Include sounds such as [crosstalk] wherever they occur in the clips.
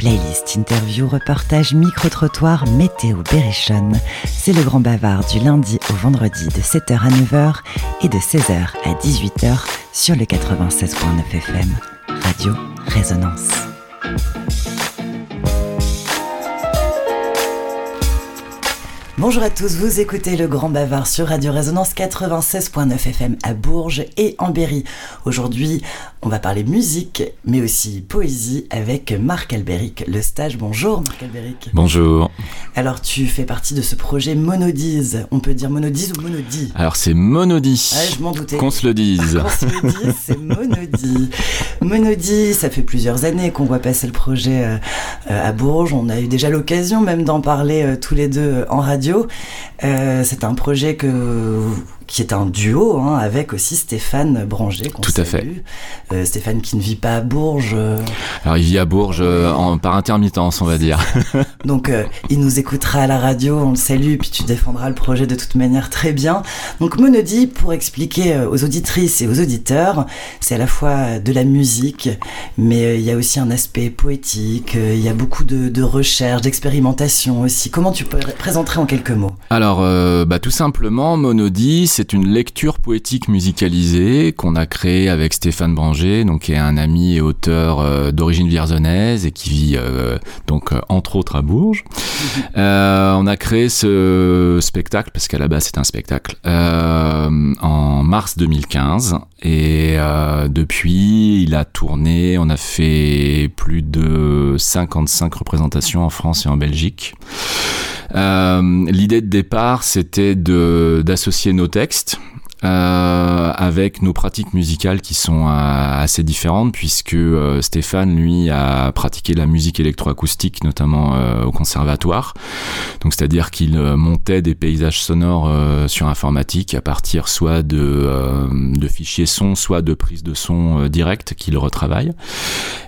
Playlist, interview, reportage, micro-trottoir, météo, berrichonne. C'est le grand bavard du lundi au vendredi de 7h à 9h et de 16h à 18h sur le 96.9 FM. Radio Résonance. Bonjour à tous, vous écoutez le Grand Bavard sur Radio Résonance 96.9 FM à Bourges et en Berry. Aujourd'hui, on va parler musique, mais aussi poésie avec Marc Albéric, le stage. Bonjour Marc Albéric. Bonjour. Alors tu fais partie de ce projet Monodise. On peut dire Monodise ou Monodie Alors c'est Monodie. Ouais, je m'en doutais. Qu'on se le dise. [laughs] Qu'on se le dise, c'est Monodie. Monodie, ça fait plusieurs années qu'on voit passer le projet euh, euh, à Bourges. On a eu déjà l'occasion même d'en parler euh, tous les deux en radio. Euh, c'est un projet que qui est un duo hein, avec aussi Stéphane Branger. Tout à fait. Euh, Stéphane qui ne vit pas à Bourges. Alors il vit à Bourges euh, en, par intermittence, on va dire. [laughs] Donc euh, il nous écoutera à la radio, on le salue, puis tu défendras le projet de toute manière très bien. Donc Monody, pour expliquer euh, aux auditrices et aux auditeurs, c'est à la fois de la musique, mais euh, il y a aussi un aspect poétique, euh, il y a beaucoup de, de recherche, d'expérimentation aussi. Comment tu peux présenter en quelques mots? Alors bah, tout simplement, Monody, c'est une lecture poétique musicalisée qu'on a créée avec Stéphane Branger, donc qui est un ami et auteur euh, d'origine vierzonnaise et qui vit euh, donc euh, entre autres à Bourges. [laughs] on a créé ce spectacle parce qu'à la base c'est un spectacle en mars 2015 et depuis il a tourné, on a fait plus de 55 représentations en France et en Belgique. Euh, L'idée de départ, c'était d'associer nos textes euh, avec nos pratiques musicales qui sont euh, assez différentes puisque euh, Stéphane lui a pratiqué la musique électroacoustique notamment euh, au conservatoire. Donc c'est-à-dire qu'il euh, montait des paysages sonores sur informatique à partir soit de, fichiers son soit de prises de son direct qu'il retravaille.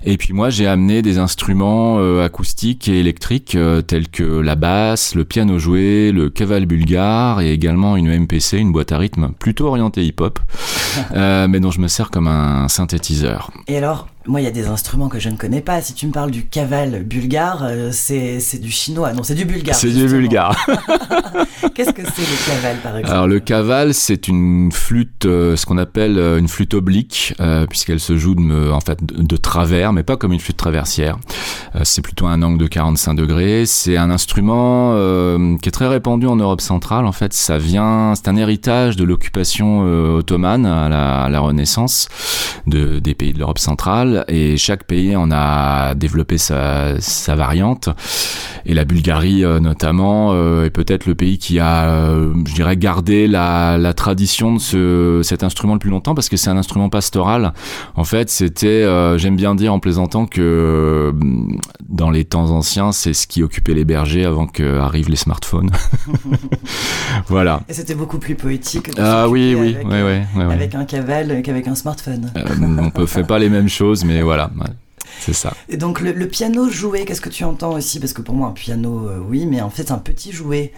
Et puis moi j'ai amené des instruments acoustiques et électriques tels que la basse le piano joué le caval bulgare et également une MPC une boîte à rythme plutôt orienté hip-hop, [laughs] euh, mais dont je me sers comme un synthétiseur. Et alors, moi, il y a des instruments que je ne connais pas. Si tu me parles du caval bulgare, euh, c'est du chinois. Non, c'est du bulgare. C'est du bulgare. [laughs] Qu'est-ce que c'est le caval, par exemple? Alors, le caval, c'est une flûte, euh, ce qu'on appelle euh, une flûte oblique, puisqu'elle se joue de, en fait, de, travers, mais pas comme une flûte traversière. C'est plutôt un angle de 45 degrés. C'est un instrument qui est très répandu en Europe centrale. En fait, ça vient, c'est un héritage de l'occupation ottomane à la, à la Renaissance de, des pays de l'Europe centrale et chaque pays en a développé sa, sa variante. Et la Bulgarie euh, notamment euh, est peut-être le pays qui a, euh, je dirais, gardé la, la tradition de ce, cet instrument le plus longtemps parce que c'est un instrument pastoral. En fait, c'était, j'aime bien dire en plaisantant que dans les temps anciens, c'est ce qui occupait les bergers avant qu'arrivent les smartphones. [laughs] voilà. Et c'était beaucoup plus poétique. Ah oui, oui, avec, ouais, ouais, avec un caval qu'avec un smartphone. Euh, on ne fait pas les mêmes choses, mais voilà. C'est ça. Et donc le, le piano joué, qu'est-ce que tu entends aussi? Parce que pour moi un piano, euh, oui, mais en fait un petit jouet.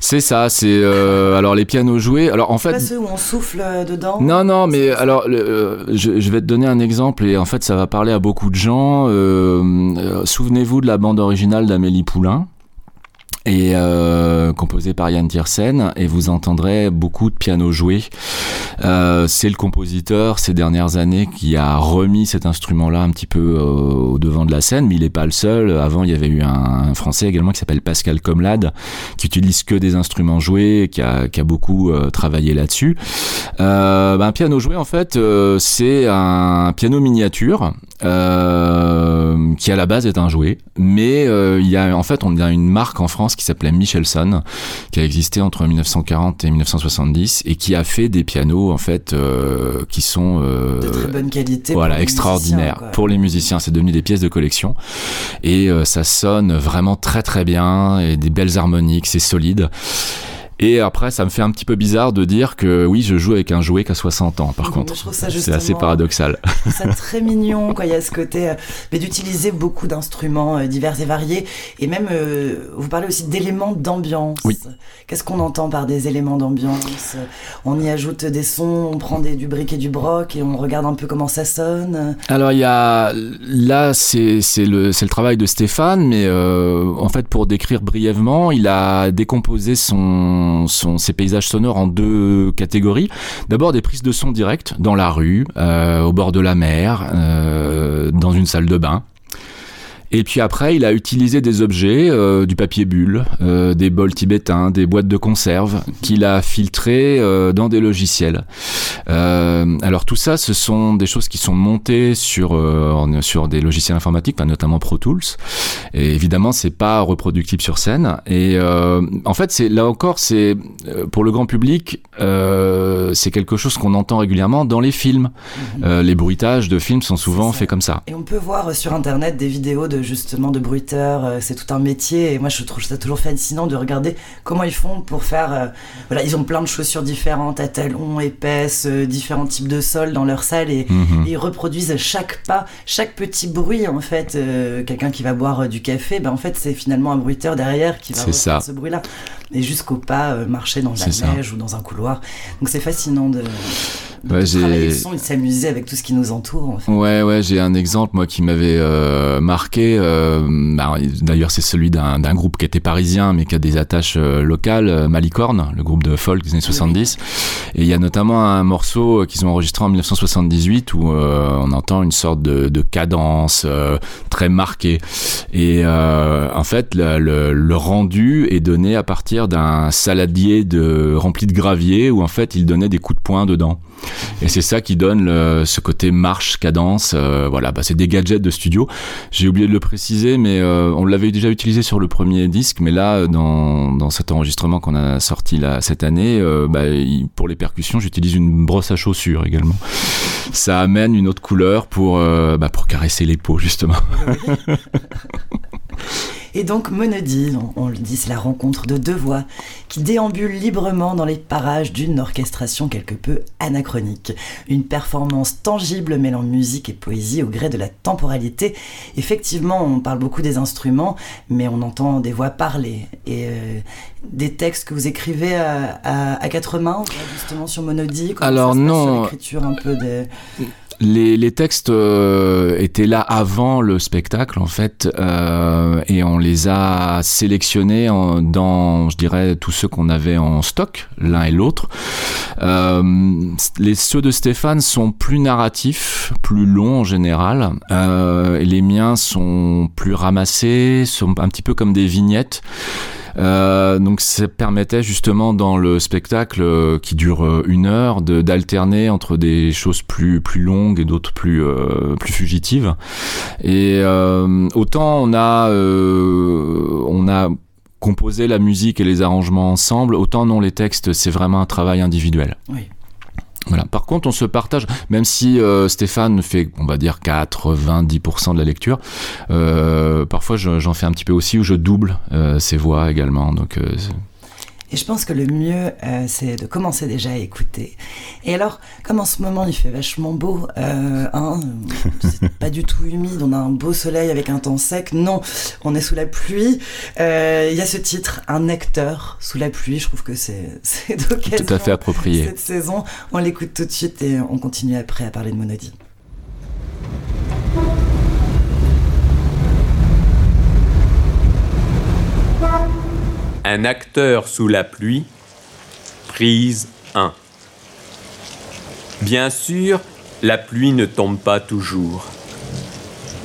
C'est ça, c'est euh, alors les pianos joués. Alors en fait, pas ceux où on souffle dedans? Non, non, mais alors le, euh, je, je, vais te donner un exemple et en fait ça va parler à beaucoup de gens. Euh, Souvenez-vous de la bande originale d'Amélie Poulain et euh, composé par Yann Tiersen et vous entendrez beaucoup de piano joué. Euh, c'est le compositeur ces dernières années qui a remis cet instrument-là un petit peu euh, au devant de la scène, mais il n'est pas le seul. Avant, il y avait eu un, un Français également qui s'appelle Pascal Comlade, qui utilise que des instruments joués, qui a, qui a beaucoup travaillé là-dessus. Euh, ben, un piano joué, en fait, c'est un piano miniature qui à la base est un jouet, mais il y a en fait on a une marque en France qui s'appelait Michelson, qui a existé entre 1940 et 1970 et qui a fait des pianos en fait euh, qui sont euh, de très bonne qualité, voilà, extraordinaires pour les musiciens. C'est devenu des pièces de collection et euh, ça sonne vraiment très très bien et des belles harmoniques, c'est solide. Et après, ça me fait un petit peu bizarre de dire que oui, je joue avec un jouet qu'à 60 ans, par contre. C'est assez paradoxal. [laughs] C'est très mignon, quoi. Il y a ce côté, euh, mais d'utiliser beaucoup d'instruments euh, divers et variés. Et même, euh, vous parlez aussi d'éléments d'ambiance. Oui. Qu'est-ce qu'on entend par des éléments d'ambiance? On y ajoute des sons, on prend des, du brick et du broc et on regarde un peu comment ça sonne. Alors, il y a, là, c'est le, le travail de Stéphane, mais en fait, pour décrire brièvement, il a décomposé son son, paysages sonores en deux catégories. D'abord des prises de son directes dans la rue, euh, au bord de la mer, euh, dans une salle de bain. Et puis après, il a utilisé des objets, euh, du papier bulle, euh, des bols tibétains, des boîtes de conserve, qu'il a filtrés euh, dans des logiciels. Alors tout ça, ce sont des choses qui sont montées sur sur des logiciels informatiques, notamment Pro Tools. Et évidemment, c'est pas reproductible sur scène. Et en fait, c'est là encore, c'est pour le grand public, c'est quelque chose qu'on entend régulièrement dans les films. Mhm. les bruitages de films sont souvent faits comme ça. Et on peut voir sur internet des vidéos de justement de bruiteurs, euh, c'est tout un métier et moi je trouve ça toujours fascinant de regarder comment ils font pour faire. Euh, voilà, ils ont plein de chaussures différentes, à talons, épaisses, euh, différents types de sols dans leur salle et, mhm. ils reproduisent chaque pas, chaque petit bruit en fait. Quelqu'un qui va boire du café, ben en fait c'est finalement un bruiteur derrière qui va faire ce bruit-là et jusqu'au pas marcher dans la neige ou dans un couloir. Donc c'est fascinant de ouais, travailler le son et s'amuser avec tout ce qui nous entoure. En fait. Ouais, ouais, j'ai un exemple moi qui m'avait euh, marqué. Euh, bah, D'ailleurs, c'est celui d'un groupe qui était parisien mais qui a des attaches euh, locales, euh, Malicorne, le groupe de folk des années 70. Et il y a notamment un morceau qu'ils ont enregistré en 1978 où on entend une sorte de, de cadence très marquée. Et en fait, le, le, le, rendu est donné à partir d'un saladier de rempli de gravier où en fait il donnait des coups de poing dedans. Et c'est ça qui donne ce côté marche, cadence. Euh, voilà, bah, c'est des gadgets de studio. J'ai oublié de le préciser, mais euh, on l'avait déjà utilisé sur le premier disque, mais là, dans, dans cet enregistrement qu'on a sorti là cette année, euh, bah, pour les percussions, j'utilise une brosse à chaussures également. Ça amène une autre couleur pour, bah, pour caresser les peaux justement. [laughs] Et donc Monody, on, le dit, c'est la rencontre de deux voix qui déambulent librement dans les parages d'une orchestration quelque peu anachronique. Une performance tangible mêlant musique et poésie au gré de la temporalité. Effectivement, on parle beaucoup des instruments, mais on entend des voix parler et euh, des textes que vous écrivez à, quatre mains, justement sur Monody. Alors non, l'écriture un peu des les, textes euh, étaient là avant le spectacle en fait euh, et on les a sélectionnés dans je dirais tous ceux qu'on avait en stock l'un et l'autre. Euh, les ceux de Stéphane sont plus narratifs plus longs en général euh, les miens sont plus ramassés sont un petit peu comme des vignettes euh, donc ça permettait justement dans le spectacle euh, qui dure euh, une heure d'alterner entre des choses plus plus longues et d'autres plus plus fugitives. Et autant on a on a composé la musique et les arrangements ensemble, autant non les textes c'est vraiment un travail individuel. Oui. Voilà. Par contre, on se partage, même si euh, Stéphane fait, on va dire, 90% de la lecture, euh, parfois j'en fais un petit peu aussi où je double euh, ses voix également. Donc, euh, et je pense que le mieux, euh, c'est de commencer déjà à écouter. Et alors, comme en ce moment il fait vachement beau, euh, hein, c'est [laughs] pas du tout humide, on a un beau soleil avec un temps sec. Non, on est sous la pluie. Euh, il y a ce titre, un nectar sous la pluie. Je trouve que c'est [laughs] d'occasion. Tout à fait approprié. Cette saison, on l'écoute tout de suite et on continue après à parler de Monody. Un acteur sous la pluie, prise 1. Bien sûr, la pluie ne tombe pas toujours.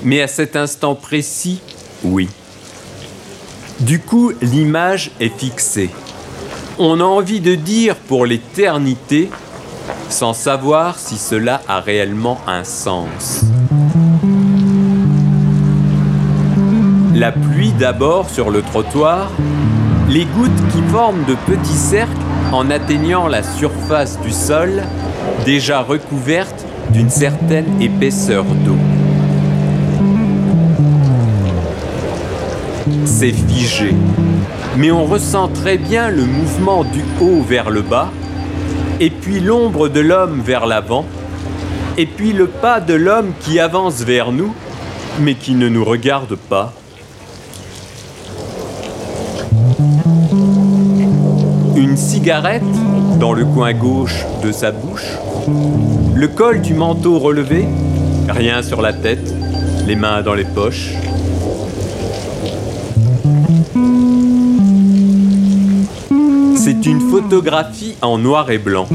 Mais à cet instant précis, oui. Du coup, l'image est fixée. On a envie de dire pour l'éternité, sans savoir si cela a réellement un sens. La pluie d'abord sur le trottoir, les gouttes qui forment de petits cercles en atteignant la surface du sol, déjà recouverte d'une certaine épaisseur d'eau. C'est figé. mais on ressent très bien le mouvement du haut vers le bas, et puis l'ombre de l'homme vers l'avant, et puis le pas de l'homme qui avance vers nous, mais qui ne nous regarde pas. Une cigarette dans le coin gauche de sa bouche, le col du manteau relevé, rien sur la tête, les mains dans les poches. C'est une photographie en noir et blanc.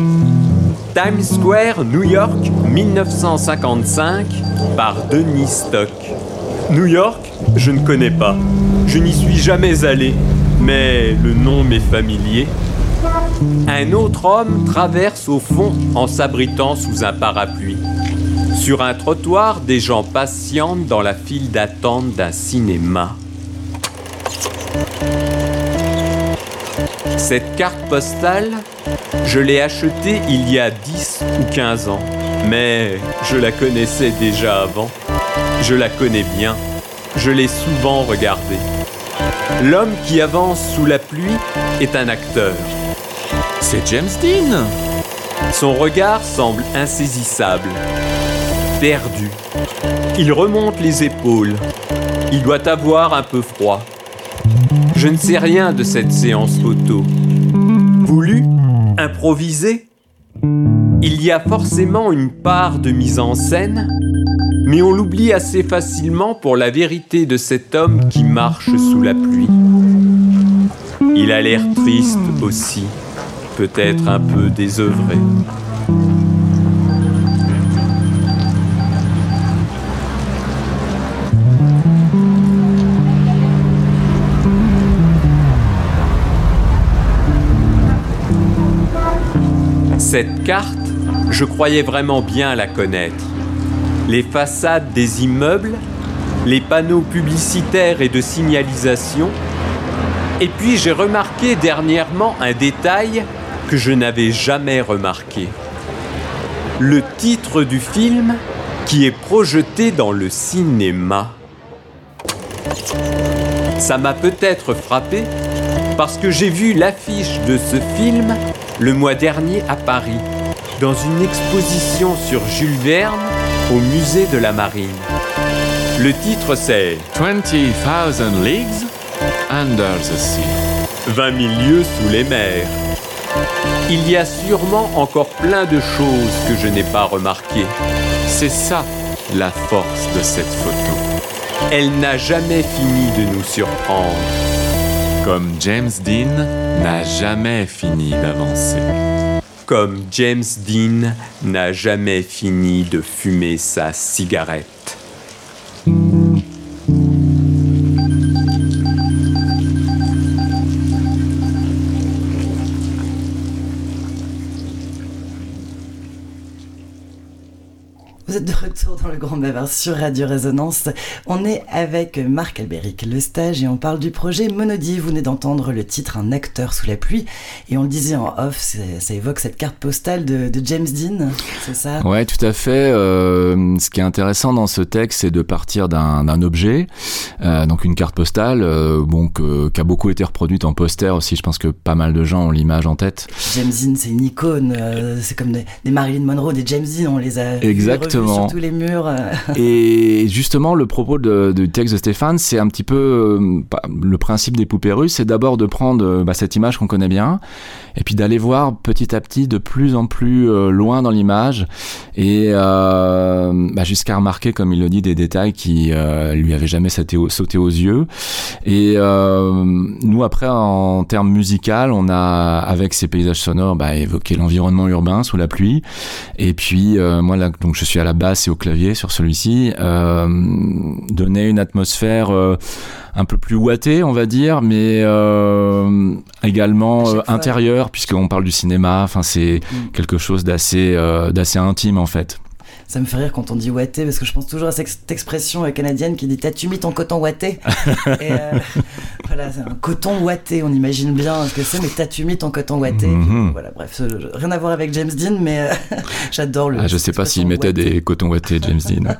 Times Square, New York, 1955, par Denis Stock. New York, je ne connais pas. Je n'y suis jamais allé, mais le nom m'est familier. Un autre homme traverse au fond en s'abritant sous un parapluie. Sur un trottoir, des gens patientent dans la file d'attente d'un cinéma. Cette carte postale, je l'ai achetée il y a 10 ou 15 ans, mais je la connaissais déjà avant. Je la connais bien, je l'ai souvent regardée. L'homme qui avance sous la pluie est un acteur. C'est James Dean Son regard semble insaisissable, perdu. Il remonte les épaules. Il doit avoir un peu froid. Je ne sais rien de cette séance photo. Voulu Improvisé Il y a forcément une part de mise en scène, mais on l'oublie assez facilement pour la vérité de cet homme qui marche sous la pluie. Il a l'air triste aussi, peut-être un peu désœuvré. Cette carte, je croyais vraiment bien la connaître. Les façades des immeubles, les panneaux publicitaires et de signalisation. Et puis j'ai remarqué dernièrement un détail que je n'avais jamais remarqué. Le titre du film qui est projeté dans le cinéma. Ça m'a peut-être frappé parce que j'ai vu l'affiche de ce film le mois dernier à Paris, dans une exposition sur Jules Verne au musée de la Marine. Le titre c'est 20,000 Leagues Under the Sea. 20 000 lieues sous les mers. Il y a sûrement encore plein de choses que je n'ai pas remarquées. C'est ça la force de cette photo. Elle n'a jamais fini de nous surprendre. Comme James Dean n'a jamais fini d'avancer. Comme James Dean n'a jamais fini de fumer sa cigarette. Vous êtes de retour dans le Grand Bavard sur Radio Résonance. On est avec Marc Albéric, le stage, et on parle du projet Monody. Vous venez d'entendre le titre Un acteur sous la pluie. Et on le disait en off, ça évoque cette carte postale de, de James Dean, c'est ça? Ouais, tout à fait. Euh, ce qui est intéressant dans ce texte, c'est de partir d'un objet, euh, donc une carte postale, euh, bon, que, qui a beaucoup été reproduite en poster aussi. Je pense que pas mal de gens ont l'image en tête. James Dean, c'est une icône. euh, c'est comme des, des Marilyn Monroe, des James Dean, on les a vus, Exactement. revus sur tous les murs. euh. Et justement, le propos de- du texte de Stéphane, c'est un petit peu euh, le principe des poupées russes, c'est d'abord de prendre euh, bah, cette image qu'on connaît bien, et puis d'aller voir petit à petit de plus en plus loin dans l'image, et euh, bah, jusqu'à remarquer, comme il le dit, des détails qui euh, lui avaient jamais sauté, au- sauté aux yeux. Et euh, nous, après, en termes musical, on a, avec ces paysages sonores, bah, évoqué l'environnement urbain sous la pluie, et puis moi, là, donc je suis à la basse et au clavier sur celui-ci, euh, donner une atmosphère euh, un peu plus ouatée, on va dire, mais euh, également euh, intérieure, puisqu'on parle du cinéma. Enfin, c'est Mm. quelque chose d'assez d'assez intime en fait. Ça me fait rire quand on dit ouaté, parce que je pense toujours à cette expression euh, canadienne qui dit T'as-tu mis ton coton ouaté [laughs] Et, euh, [laughs] Voilà, c'est un coton ouaté, on imagine bien ce que c'est, mais t'as-tu mis ton coton ouaté Mhm. Voilà, bref, rien à voir avec James Dean, mais euh, [laughs] j'adore le. Ah, je sais pas s'il mettait des cotons ouatés, James Dean.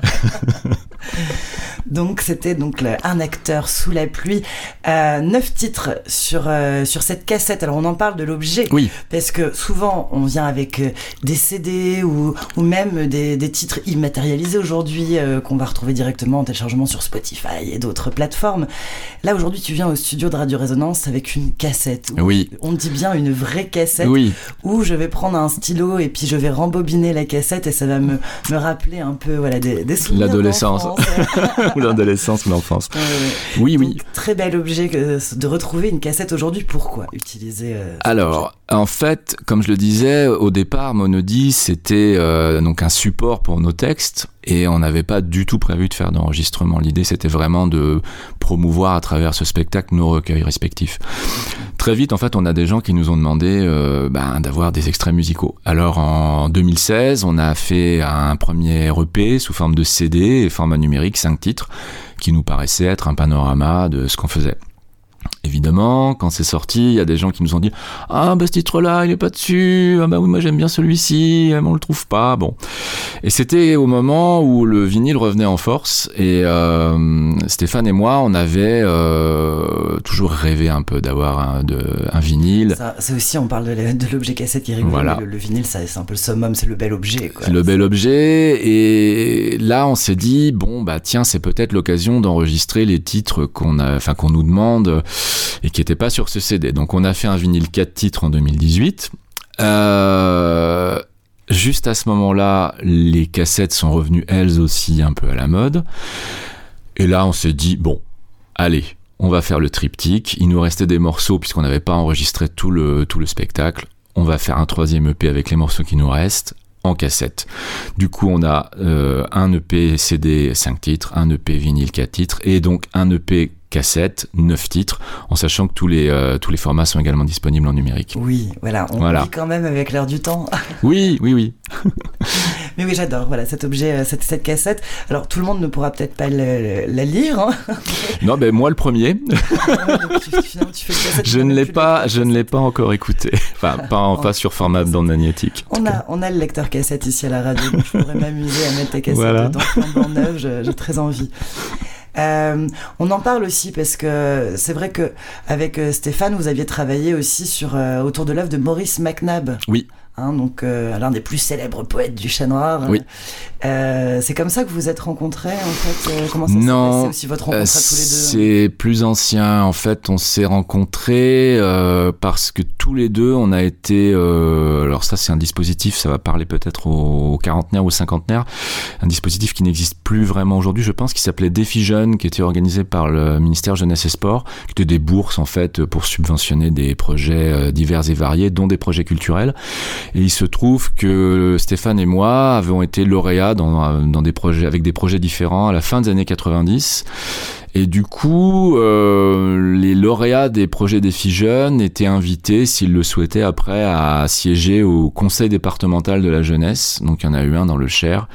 Donc c'était donc un acteur sous la pluie. Euh, neuf titres sur euh, sur cette cassette. Alors on en parle de l'objet. Oui. Parce que souvent on vient avec euh, des CD ou, ou même des, des titres immatérialisés aujourd'hui euh, qu'on va retrouver directement en téléchargement sur Spotify et d'autres plateformes. Là aujourd'hui tu viens au studio de Radio Résonance avec une cassette. Oui. On dit bien une vraie cassette. Oui. Où je vais prendre un stylo et puis je vais rembobiner la cassette et ça va me, me rappeler un peu voilà des, des souvenirs. L'adolescence. [laughs] ou l'adolescence ou l'enfance. oui, oui. Très bel objet de retrouver une cassette aujourd'hui. Pourquoi utiliser euh, Alors, en fait, comme je le disais, au départ, Monody, c'était euh, donc un support pour nos textes et on n'avait pas du tout prévu de faire d'enregistrement. L'idée, c'était vraiment de promouvoir à travers ce spectacle nos recueils respectifs. Très vite, en fait, on a des gens qui nous ont demandé euh, ben, d'avoir des extraits musicaux. Alors, en 2016, on a fait un premier EP sous forme de CD et format numérique, 5 titres, qui nous paraissait être un panorama de ce qu'on faisait. Évidemment, quand c'est sorti, il y a des gens qui nous ont dit Ah, bah ce titre-là, il est pas dessus. Ah, bah oui, moi j'aime bien celui-ci, mais on le trouve pas. Bon. Et c'était au moment où le vinyle revenait en force. Et euh, Stéphane et moi, on avait euh, toujours rêvé un peu d'avoir un, un vinyle. C'est aussi, on parle de l'objet cassette qui est rigolo. Voilà. Le, le, vinyle, c'est un peu le summum, c'est le bel objet. C'est le bel objet. Et là, on s'est dit Bon, bah tiens, c'est peut-être l'occasion d'enregistrer les titres qu'on a, enfin, qu'on nous demande et qui n'était pas sur ce CD. Donc on a fait un vinyle 4 titres en 2018. Euh, juste à ce moment-là, les cassettes sont revenues elles aussi un peu à la mode. Et là, on s'est dit, bon, allez, on va faire le triptyque. Il nous restait des morceaux puisqu'on n'avait pas enregistré tout le, tout le spectacle. On va faire un troisième EP avec les morceaux qui nous restent en cassette. Du coup, on a euh, un EP CD 5 titres, un EP vinyle 4 titres et donc un EP cassette, 9 titres, en sachant que tous les, euh, tous les formats sont également disponibles en numérique. Oui, voilà, on voilà. vit quand même avec l'air du temps. [laughs] oui, oui, oui. [laughs] Mais oui, j'adore, voilà, cet objet, euh, cette, cette, cassette. Alors, tout le monde ne pourra peut-être pas le, la lire. Hein [laughs] non, ben moi le premier. je ne l'ai pas, je ne l'ai pas encore écouté. Enfin, pas, en, pas sur format bande magnétique. On a, on a le lecteur cassette ici à la radio, donc je pourrais m'amuser à mettre tes cassettes voilà. dedans, en neuf, j'ai très envie. Euh, on en parle aussi parce que c'est vrai que avec euh, Stéphane, vous aviez travaillé aussi sur euh, autour de l'œuvre de Maurice McNabb. Oui. Hein, donc euh, l'un des plus célèbres poètes du chat noir. Oui. Euh, c'est comme ça que vous vous êtes rencontrés en fait. Euh, comment ça s'est passé aussi votre rencontre à tous les deux C'est plus ancien. En fait, on s'est rencontrés parce que tous les deux, on a été. alors ça, c'est un dispositif. Ça va parler peut-être aux quarantenaires ou aux cinquantenaires. Un dispositif qui n'existe plus vraiment aujourd'hui, je pense, qui s'appelait Défi Jeune, qui était organisé par le ministère Jeunesse et Sport, qui était des bourses en fait pour subventionner des projets divers et variés, dont des projets culturels. Et il se trouve que Stéphane et moi avons été lauréats avec des projets différents à la fin des années 90. Et du coup, euh, les lauréats des projets des filles jeunes étaient invités, s'ils le souhaitaient, après à siéger au conseil départemental de la jeunesse. Donc il y en a eu un dans le Cher.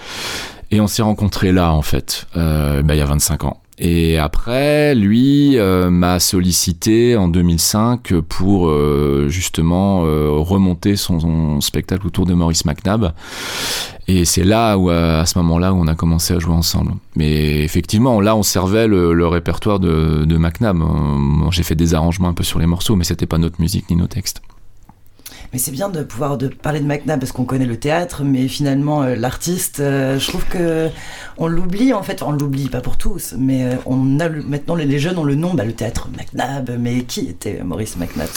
Et on s'est rencontrés là, en fait, euh, bah, il y a 25 ans. Et après, lui euh, m'a sollicité en 2005 pour euh, justement euh, remonter son, spectacle autour de Maurice McNabb. Et c'est là où, à ce moment-là, où on a commencé à jouer ensemble. Mais effectivement, là, on servait le, le répertoire de, de McNabb. J'ai fait des arrangements un peu sur les morceaux, mais c'était pas notre musique ni nos textes. Mais c'est bien de pouvoir de parler de McNabb parce qu'on connaît le théâtre, mais finalement euh, l'artiste, euh, je trouve que on l'oublie en fait. On l'oublie pas pour tous, mais euh, on a maintenant les, jeunes ont le nom, bah, le théâtre McNabb. Mais qui était Maurice McNabb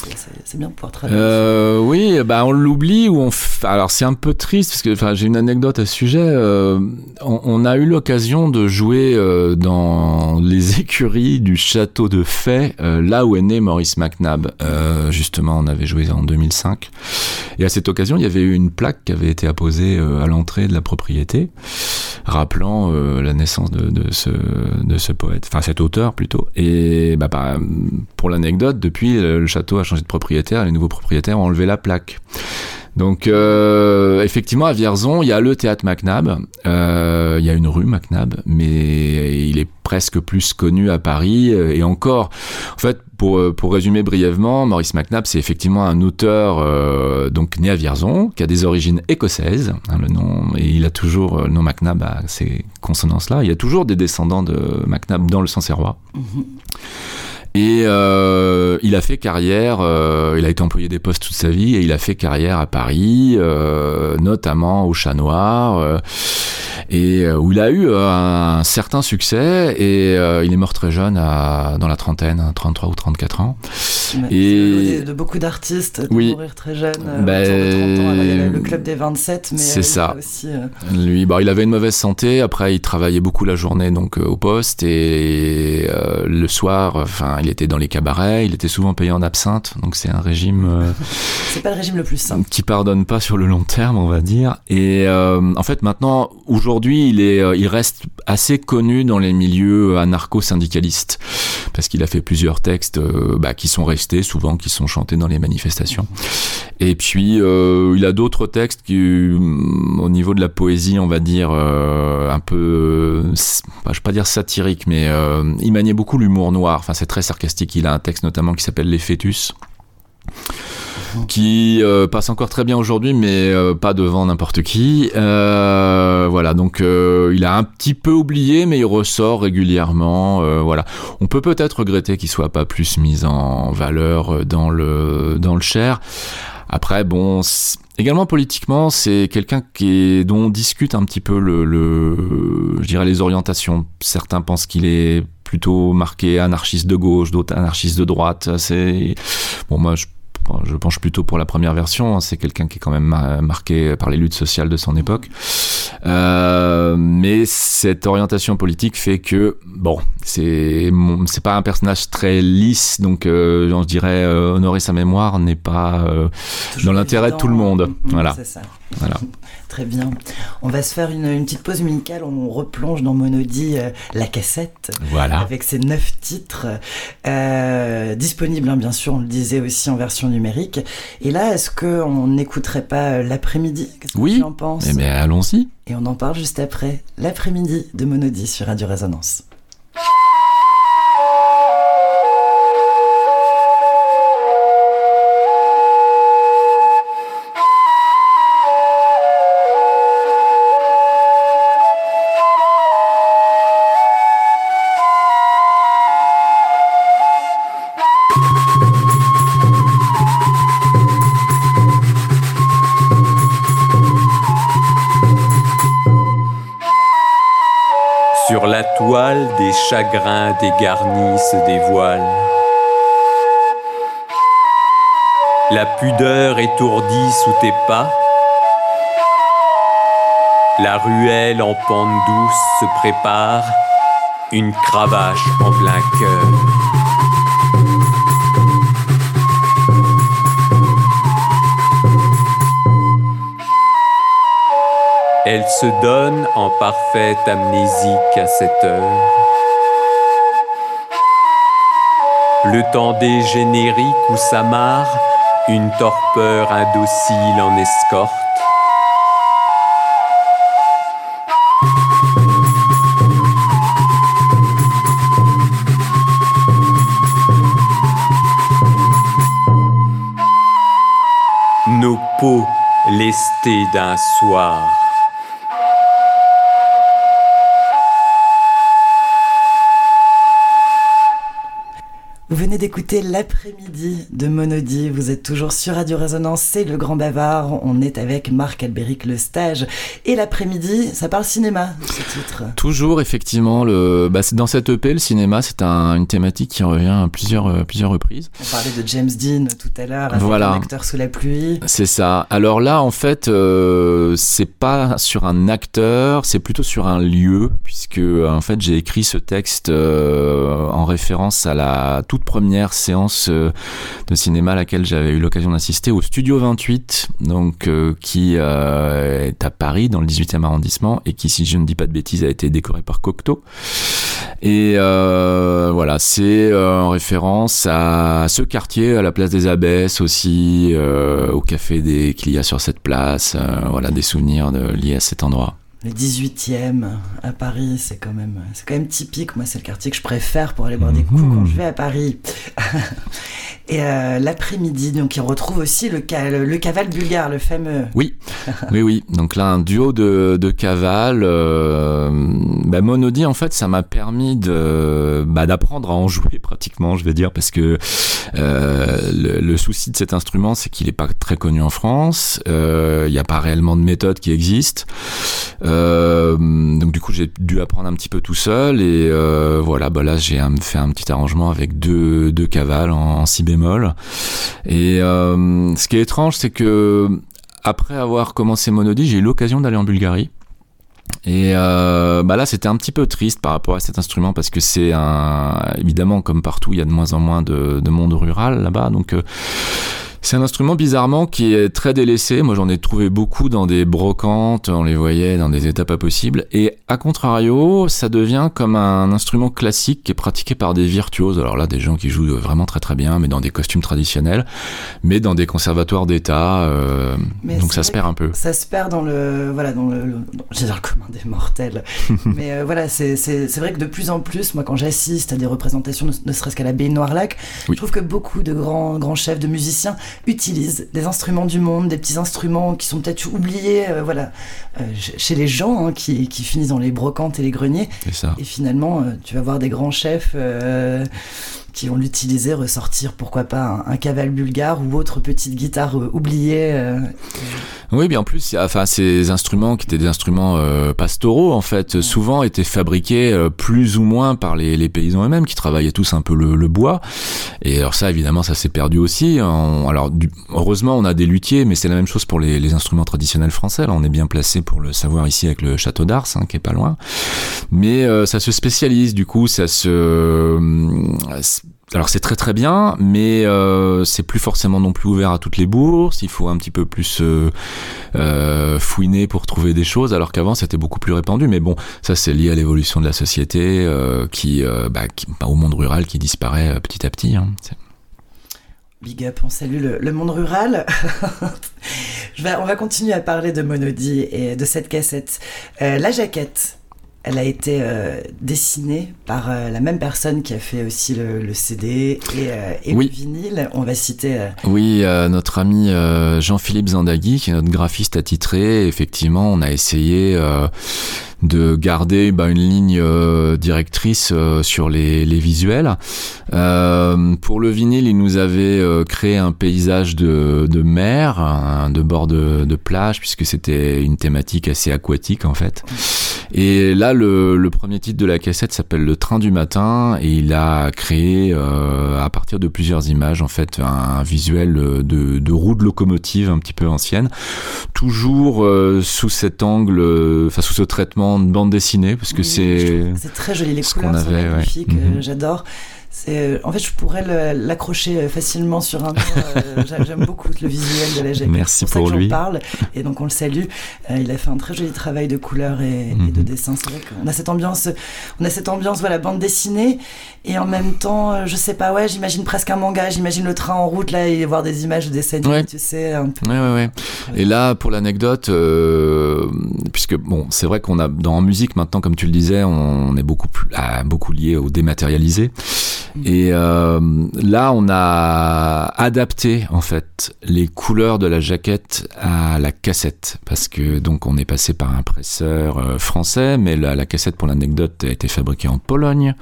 C'est bien de pouvoir travailler. oui, bah on l'oublie ou on. Alors c'est un peu triste parce que j'ai une anecdote à ce sujet. On, a eu l'occasion de jouer dans les [laughs] écuries du château de Fay, là où est né Maurice McNabb. justement, on avait joué en 2005. Et à cette occasion, il y avait eu une plaque qui avait été apposée euh, à l'entrée de la propriété, rappelant euh, la naissance de, ce poète, enfin cet auteur plutôt. Et bah, bah, pour l'anecdote, depuis, le château a changé de propriétaire, les nouveaux propriétaires ont enlevé la plaque. Donc euh, effectivement à Vierzon, il y a le théâtre MacNab, euh, il y a une rue MacNab, mais il est presque plus connu à Paris et encore. En fait, pour, résumer brièvement, Maurice McNabb, c'est effectivement un auteur donc né à Vierzon, qui a des origines écossaises. Hein, le nom, et il a toujours nom McNabb à ces consonances-là. Il y a toujours des descendants de McNabb dans le Sancerrois. Mm et euh, il a fait carrière, euh, il a été employé des postes toute sa vie et il a fait carrière à Paris, euh, notamment au Chat Noir, et où il a eu un certain succès et il est mort très jeune, à, dans la trentaine, 33 ou 34 ans. Et de beaucoup d'artistes oui. mourir très jeune, ben, le club des 27, mais c'est ça. Lui, bah, il avait une mauvaise santé. Après, il travaillait beaucoup la journée donc au poste et le soir, enfin il était dans les cabarets, il était souvent payé en absinthe, donc c'est un régime. Euh, [laughs] c'est pas le régime le plus simple. Qui pardonne pas sur le long terme, on va dire. Et euh, en fait, maintenant, aujourd'hui, il est, euh, il reste assez connu dans les milieux anarcho-syndicalistes parce qu'il a fait plusieurs textes bah, qui sont restés souvent, qui sont chantés dans les manifestations. Et puis, il a d'autres textes qui, au niveau de la poésie, on va dire un peu, bah, je vais pas dire satirique, mais il maniait beaucoup l'humour noir. Enfin, c'est très sarcastique. Il a un texte notamment qui s'appelle Les fœtus qui euh, passe encore très bien aujourd'hui, mais euh, pas devant n'importe qui. Euh, voilà, donc il a un petit peu oublié, mais il ressort régulièrement. voilà, on peut peut-être regretter qu'il soit pas plus mis en valeur dans le dans le Cher. Après, bon, également politiquement, c'est quelqu'un qui dont on discute un petit peu le, le je dirais les orientations. Certains pensent qu'il est plutôt marqué anarchiste de gauche, d'autres anarchistes de droite. C'est bon, moi je je penche plutôt pour la première version. Hein. C'est quelqu'un qui est quand même marqué par les luttes sociales de son époque. Euh, mais cette orientation politique fait que bon, c'est c'est pas un personnage très lisse, donc euh, je dirais euh, honorer sa mémoire n'est pas dans l'intérêt de tout le monde. Voilà. Ça. Voilà. [laughs] Très bien. On va se faire une, petite pause musicale. On replonge dans Monody la cassette. Voilà. Avec ses neuf titres disponibles, hein, bien sûr. On le disait aussi en version numérique. Et là, est-ce qu'on n'écouterait pas l'après-midi? Qu'est-ce que oui. tu en penses? Eh bien, allons-y. Et on en parle juste après l'après-midi de Monody sur Radio Résonance. Des chagrins dégarnissent des voiles. La pudeur étourdie sous tes pas. La ruelle en pente douce se prépare, une cravache en plein cœur. Elle se donne en parfaite amnésique à cette heure. Le temps des génériques où s'amarre une torpeur indocile en escorte. Nos peaux lestées d'un soir. Vous venez d'écouter l'après-midi de Monody. Vous êtes toujours sur Radio Résonance, c'est le grand bavard. On est avec Marc Albéric Le Stage. Et l'après-midi, ça parle cinéma, ce titre. Toujours, effectivement. Le, bah, dans cette EP, le cinéma, c'est une thématique qui revient à plusieurs, euh, plusieurs reprises. On parlait de James Dean tout à l'heure, voilà. un acteur sous la pluie. C'est ça. Alors là, en fait, euh, c'est pas sur un acteur, c'est plutôt sur un lieu, puisque en fait, j'ai écrit ce texte euh, en référence à la toute première séance euh, de cinéma à laquelle j'avais eu l'occasion d'assister au Studio 28, donc euh, qui euh, est à Paris dans le 18e arrondissement et qui, si je ne dis pas de bêtises, a été décoré par Cocteau. Et voilà, c'est en référence à ce quartier, à la place des Abbesses aussi, au café des qu'il y a sur cette place. voilà, des souvenirs liés à cet endroit. Le 18e à Paris, c'est quand même, c'est quand même typique. Moi, c'est le quartier que je préfère pour aller boire des coups quand je vais à Paris. [laughs] Et euh, l'après-midi, donc il retrouve aussi le, le, cavale bulgare, le fameux. Oui, [laughs] oui, oui. Donc là, un duo de, de cavales. Euh, bah, Monody, en fait, ça m'a permis de bah, d'apprendre à en jouer pratiquement, je vais dire, parce que euh, le, le, souci de cet instrument, c'est qu'il n'est pas très connu en France. Euh, il n'y a pas réellement de méthode qui existe. Donc du coup, j'ai dû apprendre un petit peu tout seul. Et voilà, bah là, j'ai fait un petit arrangement avec deux, deux cavales en, en et euh, ce qui est étrange, c'est que après avoir commencé Monody, j'ai eu l'occasion d'aller en Bulgarie. Et euh, bah là, c'était un petit peu triste par rapport à cet instrument parce que c'est un, évidemment, comme partout, il y a de moins en moins de, de monde rural là-bas. Donc, euh, c'est un instrument bizarrement qui est très délaissé. Moi, j'en ai trouvé beaucoup dans des brocantes, on les voyait dans des états pas possibles. Et à contrario, ça devient comme un instrument classique qui est pratiqué par des virtuoses. Alors là, des gens qui jouent vraiment très très bien, mais dans des costumes traditionnels, mais dans des conservatoires d'État. Euh, donc ça se perd un peu. Ça se perd dans le, voilà, dans le, j'ai le commun des mortels. [laughs] mais euh, voilà, c'est vrai que de plus en plus, moi, quand j'assiste à des représentations, ne, serait-ce qu'à la Baie Noirlac, je trouve que beaucoup de grands grands chefs de musiciens utilisent des instruments du monde, des petits instruments qui sont peut-être oubliés euh, voilà, euh, chez les gens hein, qui, qui, finissent dans les brocantes et les greniers. Ça. Et finalement, euh, tu vas voir des grands chefs qui vont l'utiliser, ressortir pourquoi pas un, cavale bulgare ou autre petite guitare oubliée. Oui, bien en plus, enfin, ces instruments qui étaient des instruments pastoraux, en fait, souvent étaient fabriqués plus ou moins par les, les paysans eux-mêmes qui travaillaient tous un peu le, le, bois. Et alors ça, évidemment, ça s'est perdu aussi. alors, heureusement, on a des luthiers, mais c'est la même chose pour les, instruments traditionnels français. Là, on est bien placé pour le savoir ici avec le château d'Ars, hein, qui est pas loin. Mais euh, ça se spécialise, du coup, ça se euh, alors c'est très très bien, mais euh, c'est plus forcément non plus ouvert à toutes les bourses. Il faut un petit peu plus fouiner pour trouver des choses, alors qu'avant c'était beaucoup plus répandu. Mais bon, ça c'est lié à l'évolution de la société, qui, bah, bah, au monde rural qui disparaît petit à petit. Hein. Big up, on salue le, monde rural. [laughs] On va continuer à parler de Monody et de cette cassette. Euh, la jaquette, elle a été euh, dessinée par euh, la même personne qui a fait aussi le, CD et, le vinyle. On va citer. Oui, notre ami Jean-Philippe Zandagui, qui est notre graphiste attitré. Effectivement, on a essayé de garder bah, une ligne euh, directrice euh, sur les, les visuels. Euh, pour le vinyle, il nous avait créé un paysage de, de mer, de bord de, de plage, puisque c'était une thématique assez aquatique en fait. Et là, le, le premier titre de la cassette s'appelle Le train du matin, et il a créé à partir de plusieurs images en fait un, visuel de, de roue de locomotive un petit peu ancienne, toujours sous cet angle, enfin sous ce traitement de bande dessinée parce que c'est c'est très joli les couleurs sont magnifiques mhm. j'adore euh, en fait, je pourrais l'accrocher euh, facilement sur un mur. Euh, [laughs] j'aime beaucoup le visuel de la jaquette. Merci pour, ça lui. parle et donc on le salue. il a fait un très joli travail de couleurs et, de mhm. dessin. C'est vrai qu'on a cette ambiance, on a cette ambiance, voilà, bande dessinée et en même temps, je sais pas, ouais, j'imagine presque un manga. J'imagine le train en route là et voir des images des scènes, tu sais, un peu. Ouais, ouais, ouais. Et là, pour l'anecdote, puisque bon, c'est vrai qu'on a dans en musique maintenant, comme tu le disais, on est beaucoup plus, beaucoup lié au dématérialisé. Et euh, là, on a adapté en fait les couleurs de la jaquette à la cassette parce que donc on est passé par un presseur euh, français, mais la, la cassette pour l'anecdote a été fabriquée en Pologne.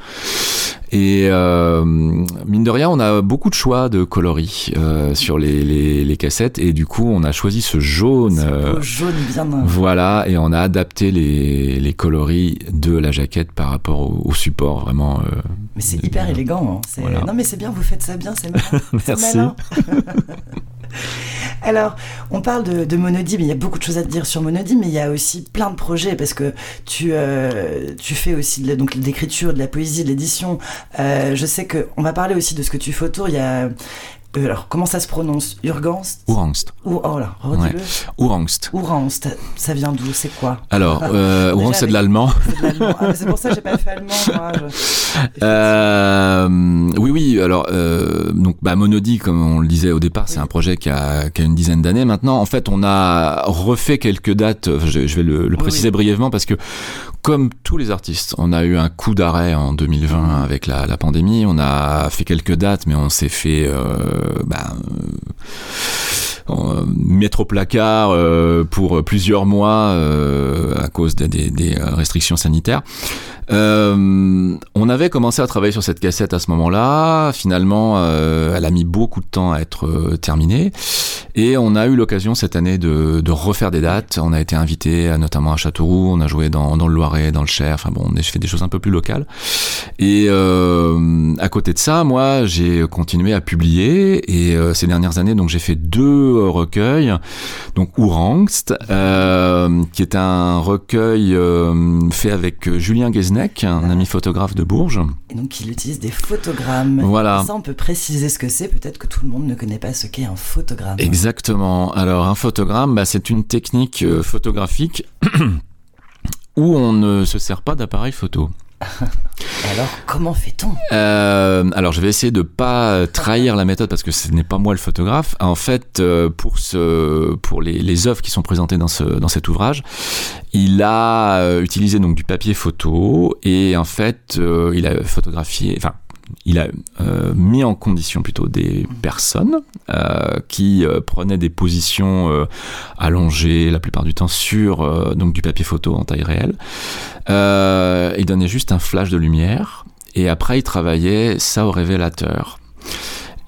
Et euh, mine de rien, on a beaucoup de choix de coloris euh, sur les, les, les, cassettes et du coup, on a choisi ce jaune. Euh, jaune bien. Voilà, et on a adapté les, les coloris de la jaquette par rapport au, support, vraiment. Euh, mais c'est hyper élégant. Hein. Voilà. Non, mais c'est bien, vous faites ça bien, c'est [laughs] malin. Merci. [laughs] [laughs] Alors, on parle de, Monody, mais il y a beaucoup de choses à te dire sur Monody, mais il y a aussi plein de projets parce que tu, euh, fais aussi de, l'écriture, de la poésie, de l'édition. Euh, je sais que on va parler aussi de ce que tu fais autour. Il y a Euh, alors, comment ça se prononce Urgangst Ourangst. Ou, oh là, redis-le. Ourangst. Ourangst, ça vient d'où C'est quoi Alors, euh, Ourangst, c'est de l'allemand. C'est. Ah, pour ça que j'ai pas fait allemand, moi. je- Euh, oui, oui. Alors, euh, donc, bah, Monody, comme on le disait au départ, c'est Oui. un projet qui a, qui a une dizaine d'années maintenant. En fait, on a refait quelques dates. Je, je vais le, le Oui, préciser oui. brièvement parce que, comme tous les artistes, on a eu un coup d'arrêt en 2020 avec la, la pandémie. On a fait quelques dates, mais on s'est fait euh, bah, euh, mettre au placard euh, pour plusieurs mois euh, à cause des, restrictions sanitaires. On avait commencé à travailler sur cette cassette à ce moment-là. Finalement, elle a mis beaucoup de temps à être terminée. Et on a eu l'occasion cette année de, refaire des dates. On a été invité notamment à Châteauroux. On a joué dans, dans le Loiret, dans le Cher. Enfin bon, on a fait des choses un peu plus locales. Et à côté de ça, moi, j'ai continué à publier. Et ces dernières années, donc j'ai fait deux euh, recueils. Donc Ourangst, euh, qui est un recueil euh, fait avec Julien Guesnec, un ami photographe de Bourges. Et donc, il utilise des photogrammes. Voilà. Ça, on peut préciser ce que c'est. Peut-être que tout le monde ne connaît pas ce qu'est un photogramme. Exactement. Alors un photogramme, bah, c'est une technique euh, photographique [clears throat] où on ne se sert pas d'appareil photo. [laughs] Alors, comment fait-on? Euh, alors je vais essayer de pas trahir la méthode parce que ce n'est pas moi le photographe. En fait, euh, pour les, les œuvres qui sont présentées dans ce cet ouvrage, il a euh, utilisé du papier photo et en fait il a photographié, il a euh, mis en condition plutôt des personnes euh, qui euh, prenaient des positions allongées la plupart du temps sur donc du papier photo en taille réelle. Il donnait juste un flash de lumière et après il travaillait ça au révélateur.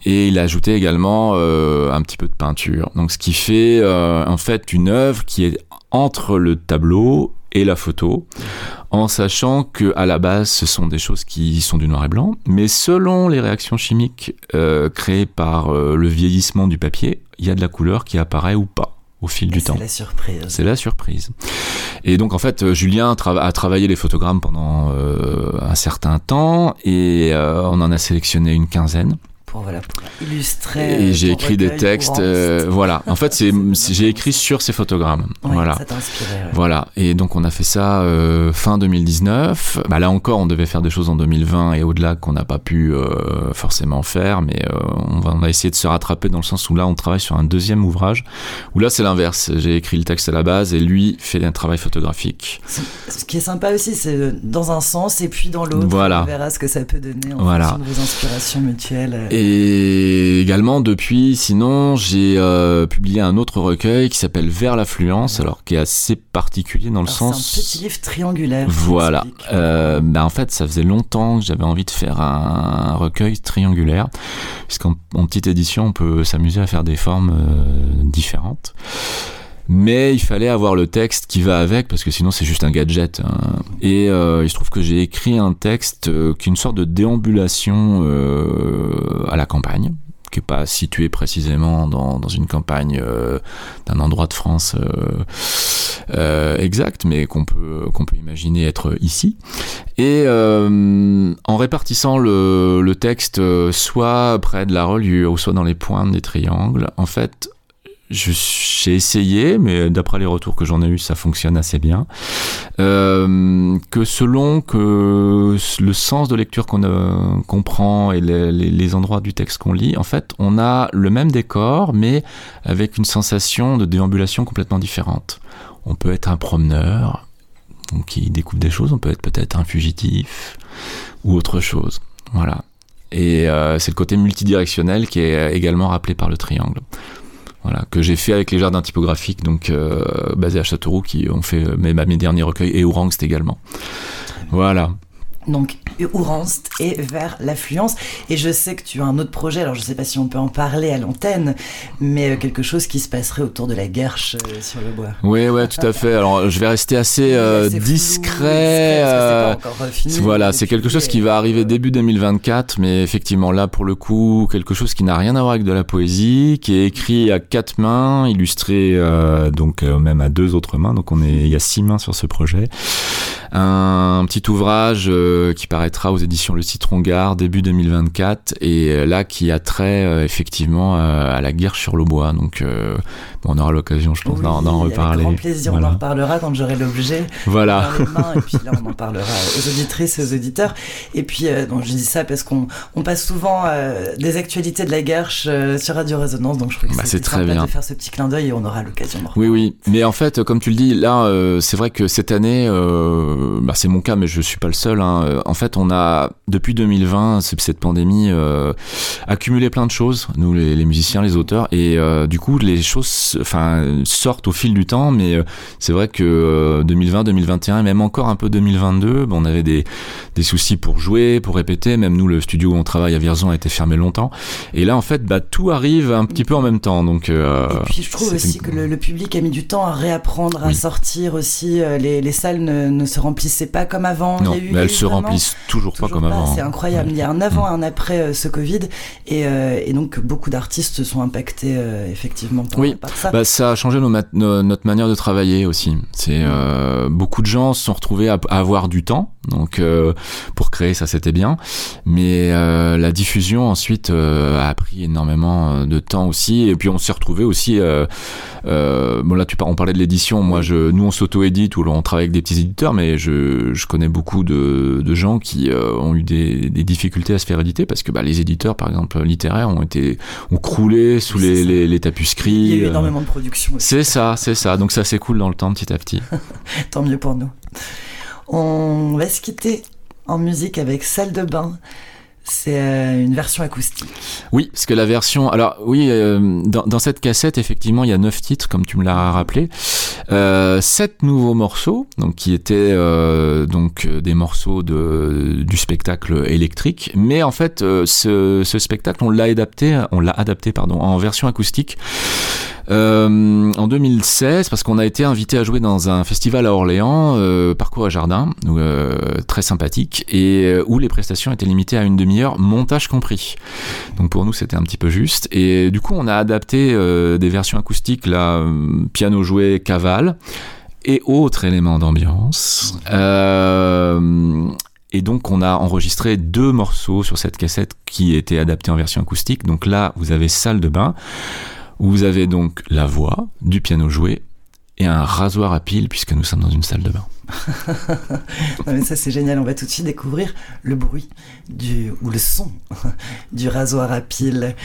Et il a ajouté également un petit peu de peinture. Donc ce qui fait en fait une œuvre qui est entre le tableau et la photo, en sachant que à la base ce sont des choses qui sont du noir et blanc, mais selon les réactions chimiques euh, créées par euh, le vieillissement du papier, il y a de la couleur qui apparaît ou pas au fil du temps. C'est la surprise. C'est la surprise. Et donc en fait, euh, Julien tra- a travaillé les photogrammes pendant euh, un certain temps et on en a sélectionné une quinzaine. Pour, voilà, pour illustrer. Et euh, j'ai écrit des textes. Euh, voilà. En fait, [laughs] c'est j'ai écrit sur ces photogrammes. Ouais, voilà. Ça t'a inspiré. ouais. Voilà, et donc on a fait ça euh, fin 2019. Bah là encore, on devait faire des choses en 2020 et au-delà qu'on n'a pas pu euh, forcément faire, mais on, va, on a essayé de se rattraper dans le sens où là on travaille sur un deuxième ouvrage, où là c'est l'inverse. J'ai écrit le texte à la base et lui fait un travail photographique. Ce qui est sympa aussi, c'est dans un sens et puis dans l'autre. Voilà. On verra ce que ça peut donner en Voilà. fonction de vos inspirations mutuelles. Et également depuis, sinon j'ai euh, publié un autre recueil qui s'appelle Vers l'affluence, alors qui est assez particulier dans le Alors, sens. C'est un petit livre triangulaire. Voilà. Euh, bah en fait, ça faisait longtemps que j'avais envie de faire un, recueil triangulaire, puisqu'en en petite édition, on peut s'amuser à faire des formes euh, différentes. Mais il fallait avoir le texte qui va avec, parce que sinon c'est juste un gadget. hein. Et euh, il se trouve que j'ai écrit un texte euh, qui est une sorte de déambulation euh, à la campagne qui est pas situé précisément dans, dans une campagne euh, d'un endroit de France euh, euh, exact, mais qu'on peut qu'on peut imaginer être ici. Et en répartissant le, le texte soit près de la reliure ou soit dans les pointes des triangles, en fait, j'ai essayé, mais d'après les retours que j'en ai eu, ça fonctionne assez bien. Euh, que selon que le sens de lecture qu'on euh, qu'on prend et les, endroits du texte qu'on lit, en fait, on a le même décor, mais avec une sensation de déambulation complètement différente. On peut être un promeneur qui découvre des choses, on peut être peut-être un fugitif ou autre chose. Voilà. Et euh, c'est le côté multidirectionnel qui est également rappelé par le triangle. Voilà, que j'ai fait avec les jardins typographiques, donc euh, basés à Châteauroux, qui ont fait euh, mes, mes derniers recueils, et Ourangst également. Voilà. Donc, Ourangst et vers l'affluence. Et je sais que tu as un autre projet, alors je sais pas si on peut en parler à l'antenne, mais euh, quelque chose qui se passerait autour de la guerche euh, sur le bois. Oui, ouais, tout à fait. Alors, je vais rester assez euh, Assez flou, discret. parce que c'est pas encore fini, Voilà, c'est quelque chose qui va arriver début 2024, mais effectivement là pour le coup quelque chose qui n'a rien à voir avec de la poésie, qui est écrit à quatre mains, illustré euh, donc même à deux autres mains, donc on est il y a six mains sur ce projet. Un petit ouvrage euh, qui paraîtra aux éditions Le Citron Gare début 2024 et euh, là qui a trait euh, effectivement à la guerre sur le bois. Donc on aura l'occasion, je pense, d'en reparler. Avec grand plaisir, on en reparlera quand j'aurai l'objet voilà. mains et puis là on en [laughs] parlera aux auditrices et aux auditeurs. Et puis donc je dis ça parce qu'on on passe souvent des actualités de la guerre sur Radio Résonance, donc je crois que bah, c'est très bien de faire ce petit clin d'œil et on aura l'occasion Oui, oui. Mais en fait, comme tu le dis, là, c'est vrai que cette année, bah, c'est mon cas, mais je suis pas le seul. Hein. Euh, en fait, on a depuis 2020, cette pandémie, euh, accumulé plein de choses, nous les, musiciens, les auteurs, et euh, du coup, les choses, enfin, sortent au fil du temps. Mais c'est vrai que 2020, 2021 et même encore un peu 2022, on avait des, des soucis pour jouer, pour répéter. Même nous, le studio où on travaille à Vierzon a été fermé longtemps. Et là, en fait, bah, tout arrive un petit peu en même temps. Donc, et puis, je trouve aussi que le, public a mis du temps à réapprendre à sortir aussi. Les, les salles ne, ne se remplissaient pas comme avant. Non, mais elles se remplissent toujours, pas comme avant. C'est incroyable. Il y a un avant et un après euh, ce Covid. Et, euh, et donc, beaucoup d'artistes sont impactés euh, effectivement par, oui. ça. Bah, ça a changé notre manière de travailler aussi. C'est Beaucoup de gens se sont retrouvés à, avoir du temps. Donc, pour créer, ça c'était bien. Mais la diffusion ensuite a pris énormément de temps aussi. Et puis, on s'est retrouvé aussi. bon, là, tu on parlait de l'édition. Moi, je, nous, on s'auto-édite ou on travaille avec des petits éditeurs, mais je, je connais beaucoup de, de gens qui euh, ont eu des, des, difficultés à se faire éditer parce que bah, les éditeurs, par exemple, littéraires, ont été ont croulé sous les, les, les, tapuscrits. Il y a eu euh. énormément de production. C'est ça, c'est ça. Donc ça s'écoule dans le temps petit à petit. [laughs] Tant mieux pour nous. On va se quitter en musique avec Salle de bain. C'est euh, une version acoustique. Oui, parce que la version. Alors, oui, euh, dans, cette cassette, effectivement, il y a neuf titres, comme tu me l'as rappelé. Euh, sept nouveaux morceaux, donc qui étaient euh, donc des morceaux de, du spectacle électrique. Mais en fait, ce, ce spectacle, on l'a adapté, on l'a adapté, pardon, en version acoustique. Euh, en 2016, parce qu'on a été invité à jouer dans un festival à Orléans, euh, Parcours à Jardin, euh, très sympathique, et où les prestations étaient limitées à une demi-heure, montage compris. Donc pour nous, c'était un petit peu juste. Et du coup, on a adapté des versions acoustiques, là, piano joué, cavale, et autres éléments d'ambiance. Et donc on a enregistré deux morceaux sur cette cassette qui étaient adaptés en version acoustique. Donc là, vous avez salle de bain. Vous avez donc la voix, du piano joué et un rasoir à pile puisque nous sommes dans une salle de bain. [laughs] mais ça c'est génial, on va tout de suite découvrir le bruit du, ou le son [laughs] du rasoir à pile.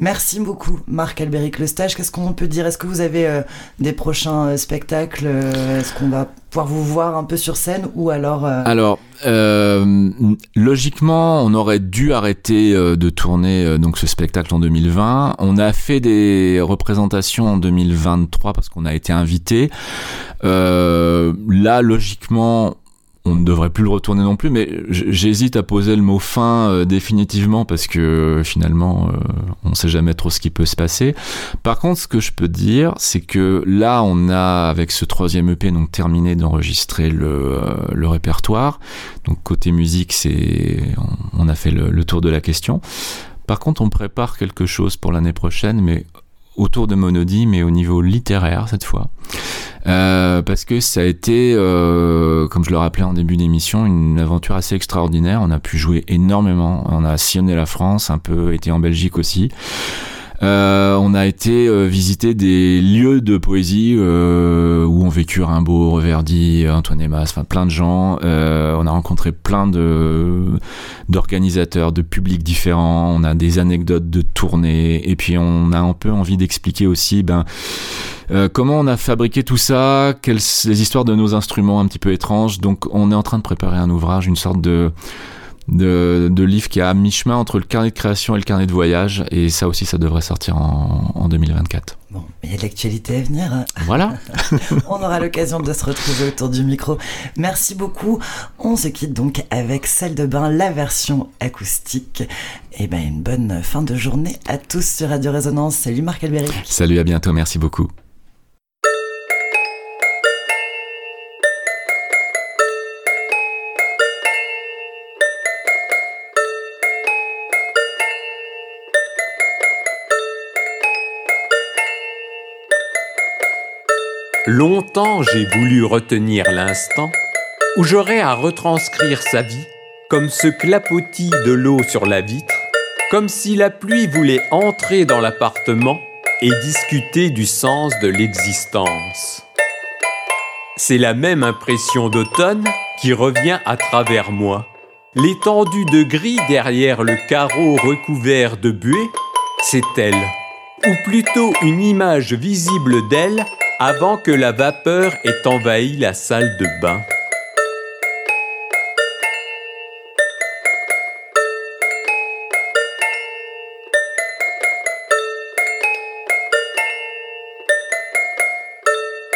Merci beaucoup Marc Albéric Le Stage. Qu'est-ce qu'on peut dire? Est-ce que vous avez euh, des prochains euh, spectacles euh, Est-ce qu'on va pouvoir vous voir un peu sur scène ou alors Alors logiquement, on aurait dû arrêter de tourner donc ce spectacle en 2020. On a fait des représentations en 2023 parce qu'on a été invité. là, logiquement, on ne devrait plus le retourner non plus, mais j'hésite à poser le mot fin euh, définitivement parce que euh, finalement, euh, on ne sait jamais trop ce qui peut se passer. Par contre, ce que je peux dire, c'est que là, on a, avec ce troisième EP, donc terminé d'enregistrer le, répertoire. Donc côté musique, c'est, on, a fait le, le tour de la question. Par contre, on prépare quelque chose pour l'année prochaine, mais autour de Monody, mais au niveau littéraire cette fois. Euh, parce que ça a été, euh, comme je le rappelais en début d'émission, une aventure assez extraordinaire. On a pu jouer énormément. On a sillonné la France, un peu été en Belgique aussi. Euh, on a été euh, visiter des lieux de poésie euh, où ont vécu Rimbaud, Reverdy, Antoine Emas, enfin plein de gens. on a rencontré plein de d'organisateurs, de publics différents. On a des anecdotes de tournées et puis on a un peu envie d'expliquer aussi, ben. comment on a fabriqué tout ça, les histoires de nos instruments un petit peu étranges. Donc on est en train de préparer un ouvrage, une sorte de de, de livre qui est à mi-chemin entre le carnet de création et le carnet de voyage. Et ça aussi, ça devrait sortir en, en 2024. Bon, il y a de l'actualité à venir. Hein. Voilà. [laughs] On aura l'occasion de se retrouver autour du micro. Merci beaucoup. On se quitte donc avec Salle de bain, la version acoustique. Et eh ben une bonne fin de journée à tous sur Radio Résonance. Salut Marc Albéric. Salut, à bientôt. Merci beaucoup. Longtemps j'ai voulu retenir l'instant où j'aurais à retranscrire sa vie comme ce clapotis de l'eau sur la vitre, comme si la pluie voulait entrer dans l'appartement et discuter du sens de l'existence. C'est la même impression d'automne qui revient à travers moi. L'étendue de gris derrière le carreau recouvert de buée, c'est elle, ou plutôt une image visible d'elle avant que la vapeur ait envahi la salle de bain.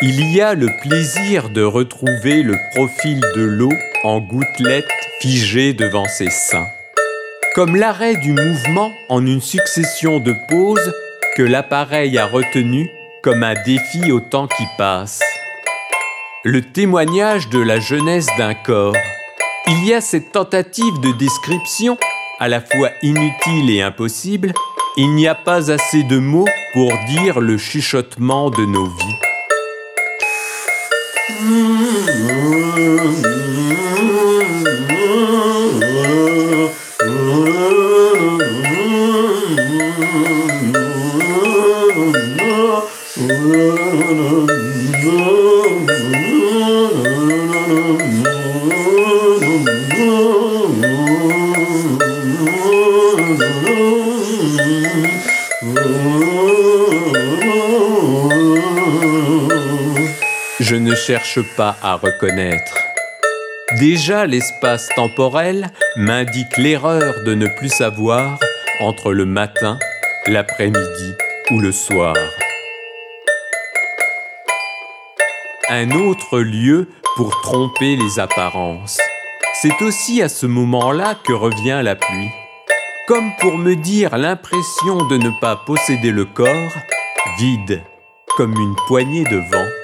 Il y a le plaisir de retrouver le profil de l'eau en gouttelettes figées devant ses seins. Comme l'arrêt du mouvement en une succession de pauses que l'appareil a retenu comme un défi au temps qui passe. Le témoignage de la jeunesse d'un corps. Il y a cette tentative de description, à la fois inutile et impossible, il n'y a pas assez de mots pour dire le chuchotement de nos vies. [laughs] Je ne cherche pas à reconnaître. Déjà l'espace temporel m'indique l'erreur de ne plus savoir entre le matin, l'après-midi ou le soir. Un autre lieu pour tromper les apparences. C'est aussi à ce moment-là que revient la pluie. Comme pour me dire l'impression de ne pas posséder le corps, vide comme une poignée de vent.